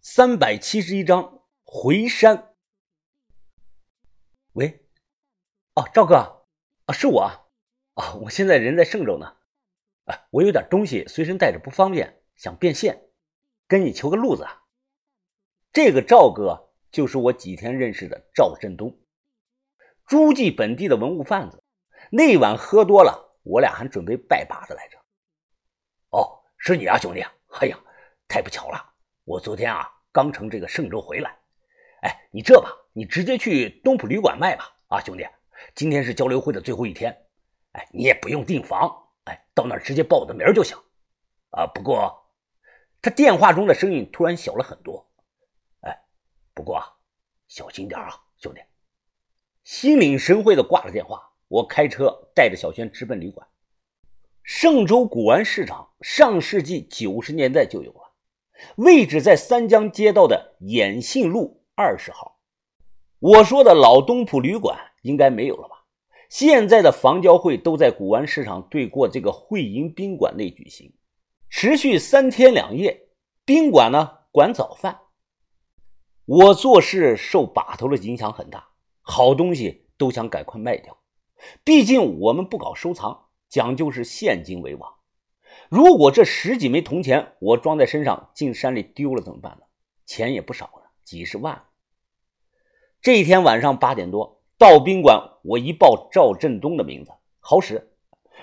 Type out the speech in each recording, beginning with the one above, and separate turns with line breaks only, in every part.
三百七十一章回山。喂，哦，赵哥，啊，是我啊，我现在人在嵊州呢，啊，我有点东西随身带着不方便，想变现，跟你求个路子。这个赵哥就是我几天认识的赵振东，诸暨本地的文物贩子。那晚喝多了，我俩还准备拜把子来着。
哦，是你啊，兄弟！哎呀，太不巧了。我昨天啊，刚从这个嵊州回来。哎，你这吧，你直接去东浦旅馆卖吧。啊，兄弟，今天是交流会的最后一天。哎，你也不用订房，哎，到那儿直接报我的名就行。啊，不过，
他电话中的声音突然小了很多。
哎，不过小心点啊，兄弟。
心领神会的挂了电话，我开车带着小轩直奔旅馆。嵊州古玩市场，上世纪九十年代就有了。位置在三江街道的衍信路二十号。我说的老东浦旅馆应该没有了吧？现在的房交会都在古玩市场对过这个汇银宾馆内举行，持续三天两夜。宾馆呢管早饭。我做事受把头的影响很大，好东西都想赶快卖掉。毕竟我们不搞收藏，讲究是现金为王。如果这十几枚铜钱我装在身上进山里丢了怎么办呢？钱也不少了，几十万。这一天晚上八点多到宾馆，我一报赵振东的名字，好使，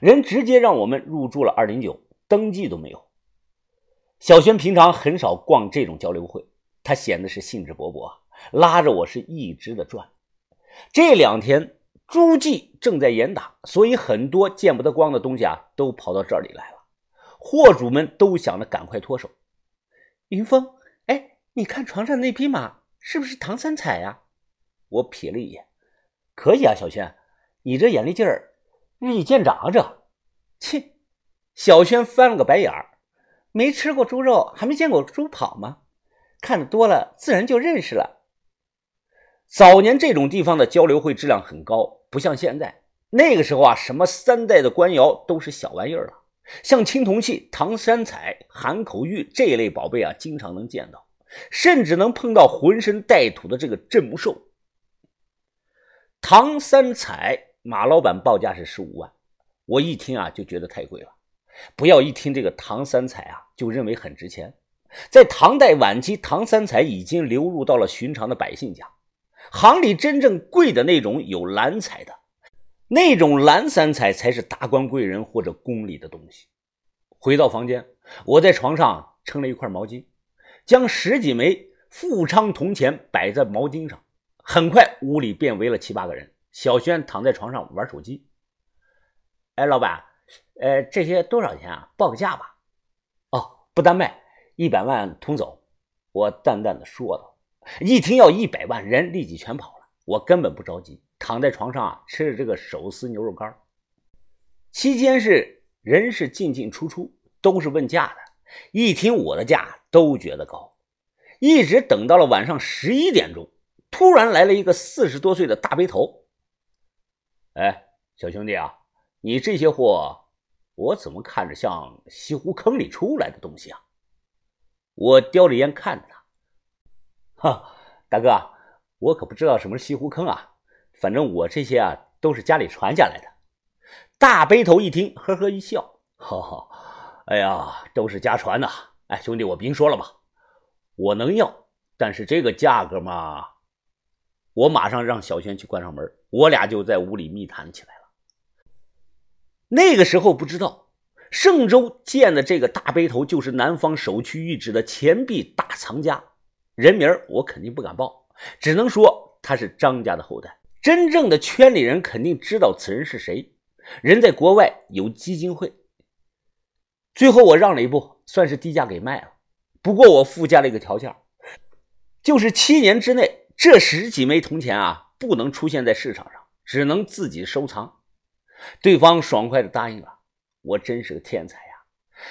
人直接让我们入住了二零九，登记都没有。小轩平常很少逛这种交流会，他显得是兴致勃勃，拉着我是一直的转。这两天诸暨正在严打，所以很多见不得光的东西啊，都跑到这里来。货主们都想着赶快脱手。
云峰，哎，你看床上那匹马是不是唐三彩呀？
我瞥了一眼，可以啊，小轩，你这眼力劲儿日益见长啊！这，
切，
小轩翻了个白眼儿，
没吃过猪肉，还没见过猪跑吗？看的多了，自然就认识了。
早年这种地方的交流会质量很高，不像现在。那个时候啊，什么三代的官窑都是小玩意儿了。像青铜器、唐三彩、含口玉这一类宝贝啊，经常能见到，甚至能碰到浑身带土的这个镇墓兽。唐三彩，马老板报价是十五万，我一听啊就觉得太贵了。不要一听这个唐三彩啊就认为很值钱，在唐代晚期，唐三彩已经流入到了寻常的百姓家，行里真正贵的那种有蓝彩的。那种蓝三彩才是达官贵人或者宫里的东西。回到房间，我在床上撑了一块毛巾，将十几枚富昌铜钱摆在毛巾上。很快，屋里便围了七八个人。小轩躺在床上玩手机。哎，老板，呃，这些多少钱啊？报个价吧。哦，不单卖，一百万同走。我淡淡的说道。一听要一百万，人立即全跑了。我根本不着急。躺在床上啊，吃着这个手撕牛肉干期间是人是进进出出，都是问价的。一听我的价，都觉得高。一直等到了晚上十一点钟，突然来了一个四十多岁的大背头。哎，小兄弟啊，你这些货，我怎么看着像西湖坑里出来的东西啊？我叼着烟看着他。哈，大哥，我可不知道什么是西湖坑啊。反正我这些啊都是家里传下来的。大背头一听，呵呵一笑，哈哈，哎呀，都是家传的。哎，兄弟，我明说了吧，我能要，但是这个价格嘛，我马上让小轩去关上门，我俩就在屋里密谈起来了。那个时候不知道，嵊州建的这个大背头就是南方首屈一指的钱币大藏家，人名我肯定不敢报，只能说他是张家的后代。真正的圈里人肯定知道此人是谁，人在国外有基金会。最后我让了一步，算是低价给卖了。不过我附加了一个条件，就是七年之内这十几枚铜钱啊不能出现在市场上，只能自己收藏。对方爽快的答应了。我真是个天才呀！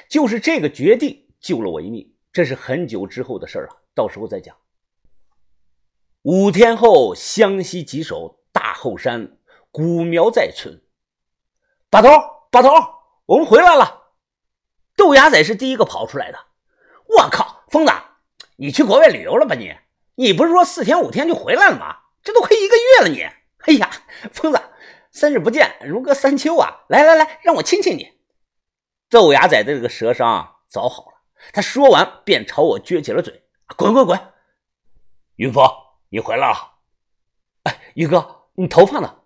就是这个决定救了我一命。这是很久之后的事了，到时候再讲。五天后，湘西吉首。大后山，古苗在村。把头，把头，我们回来了。豆芽仔是第一个跑出来的。我靠，疯子，
你去国外旅游了吧？你，你不是说四天五天就回来了吗？这都快一个月了，你，
哎呀，疯子，三日不见，如隔三秋啊！来来来，让我亲亲你。
豆芽仔的这个舌伤啊早好了，他说完便朝我撅起了嘴：“滚滚滚！”
云峰，你回来了。
哎，于哥，你头发呢？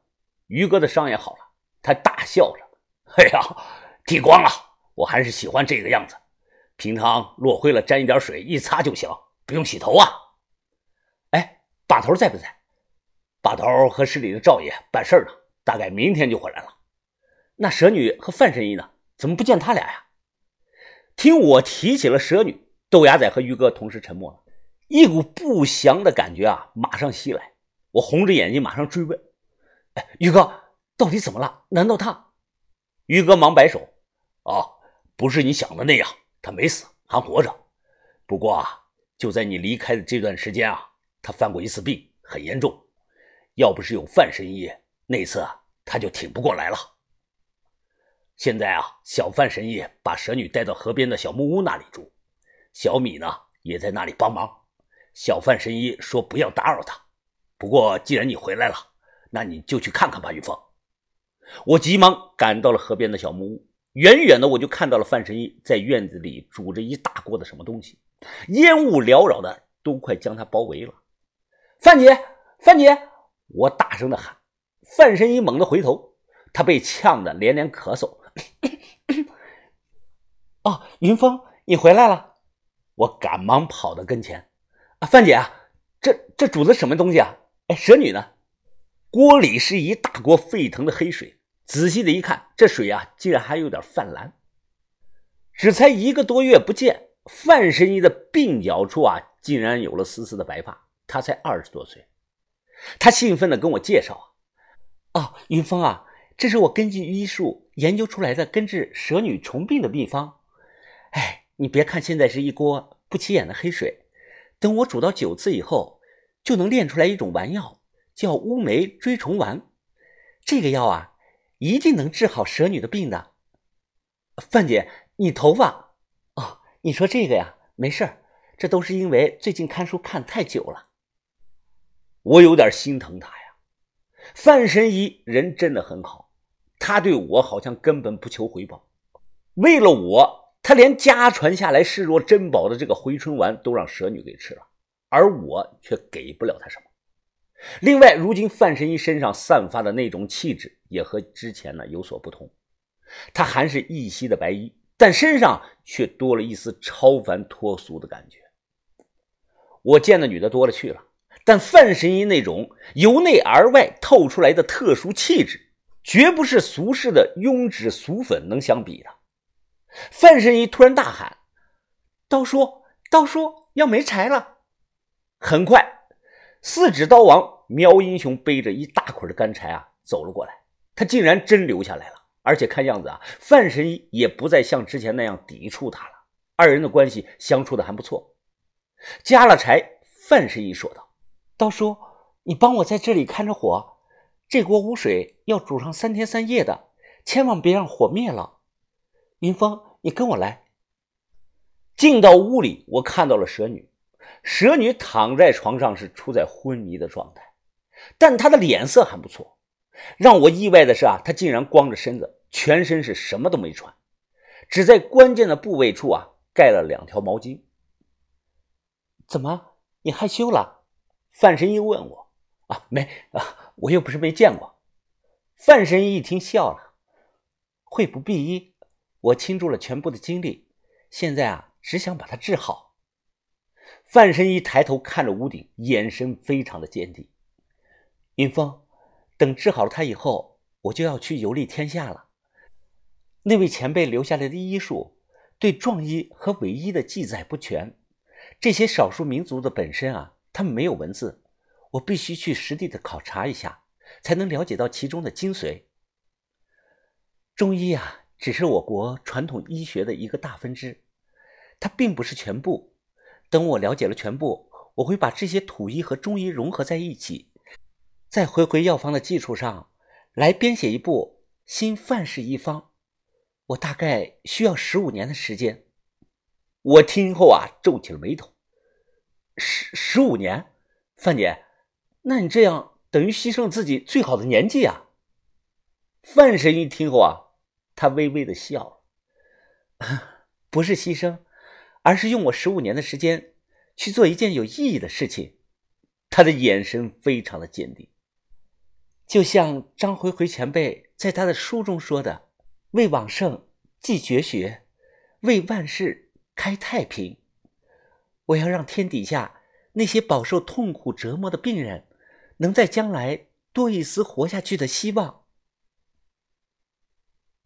于哥的伤也好了，他大笑着：“
哎呀，剃光了，我还是喜欢这个样子。平常落灰了，沾一点水一擦就行，不用洗头啊。”
哎，把头在不在？
把头和市里的赵爷办事呢，大概明天就回来了。
那蛇女和范神医呢？怎么不见他俩呀？听我提起了蛇女，豆芽仔和于哥同时沉默了。一股不祥的感觉啊，马上袭来。我红着眼睛，马上追问：“哎，于哥，到底怎么了？难道他……”
于哥忙摆手：“哦，不是你想的那样，他没死，还活着。不过啊，就在你离开的这段时间啊，他犯过一次病，很严重。要不是有范神医，那次，他就挺不过来了。现在啊，小范神医把蛇女带到河边的小木屋那里住，小米呢也在那里帮忙。”小范神医说：“不要打扰他。不过既然你回来了，那你就去看看吧。”玉凤，
我急忙赶到了河边的小木屋。远远的我就看到了范神医在院子里煮着一大锅的什么东西，烟雾缭绕的，都快将他包围了。范姐，范姐！我大声的喊。范神医猛地回头，他被呛得连连咳嗽。哦，云峰，你回来了！我赶忙跑到跟前。啊范姐啊，这这煮的什么东西啊？哎，蛇女呢？锅里是一大锅沸腾的黑水，仔细的一看，这水啊，竟然还有点泛蓝。只才一个多月不见，范神医的鬓角处啊，竟然有了丝丝的白发。他才二十多岁，他兴奋的跟我介绍：“啊，啊，云峰啊，这是我根据医术研究出来的根治蛇女虫病的秘方。哎，你别看现在是一锅不起眼的黑水。”等我煮到九次以后，就能炼出来一种丸药，叫乌梅追虫丸。这个药啊，一定能治好蛇女的病的。范姐，你头发……哦，你说这个呀，没事儿，这都是因为最近看书看太久了。我有点心疼他呀。范神医人真的很好，他对我好像根本不求回报，为了我。他连家传下来视若珍宝的这个回春丸都让蛇女给吃了，而我却给不了他什么。另外，如今范神医身上散发的那种气质也和之前呢有所不同。他还是一袭的白衣，但身上却多了一丝超凡脱俗的感觉。我见的女的多了去了，但范神医那种由内而外透出来的特殊气质，绝不是俗世的庸脂俗粉能相比的。范神医突然大喊：“刀叔，刀叔，要没柴了！”很快，四指刀王苗英雄背着一大捆的干柴啊走了过来。他竟然真留下来了，而且看样子啊，范神医也不再像之前那样抵触他了。二人的关系相处的还不错。加了柴，范神医说道：“刀叔，你帮我在这里看着火，这锅污水要煮上三天三夜的，千万别让火灭了。”云峰，你跟我来。进到屋里，我看到了蛇女。蛇女躺在床上，是处在昏迷的状态，但她的脸色还不错。让我意外的是啊，她竟然光着身子，全身是什么都没穿，只在关键的部位处啊盖了两条毛巾。怎么，你害羞了？范神医问我。啊，没啊，我又不是没见过。范神医一听笑了，会不避医。我倾注了全部的精力，现在啊，只想把他治好。范神医抬头看着屋顶，眼神非常的坚定。云峰，等治好了他以后，我就要去游历天下了。那位前辈留下来的医术，对壮医和伪医的记载不全，这些少数民族的本身啊，他们没有文字，我必须去实地的考察一下，才能了解到其中的精髓。中医啊。只是我国传统医学的一个大分支，它并不是全部。等我了解了全部，我会把这些土医和中医融合在一起，在回回药方的基础上，来编写一部新范式医方。我大概需要十五年的时间。我听后啊，皱起了眉头。十十五年，范姐，那你这样等于牺牲自己最好的年纪啊！范神医听后啊，他微微的笑
了，不是牺牲，而是用我十五年的时间去做一件有意义的事情。他的眼神非常的坚定，就像张回回前辈在他的书中说的：“为往圣继绝学，为万世开太平。”我要让天底下那些饱受痛苦折磨的病人，能在将来多一丝活下去的希望。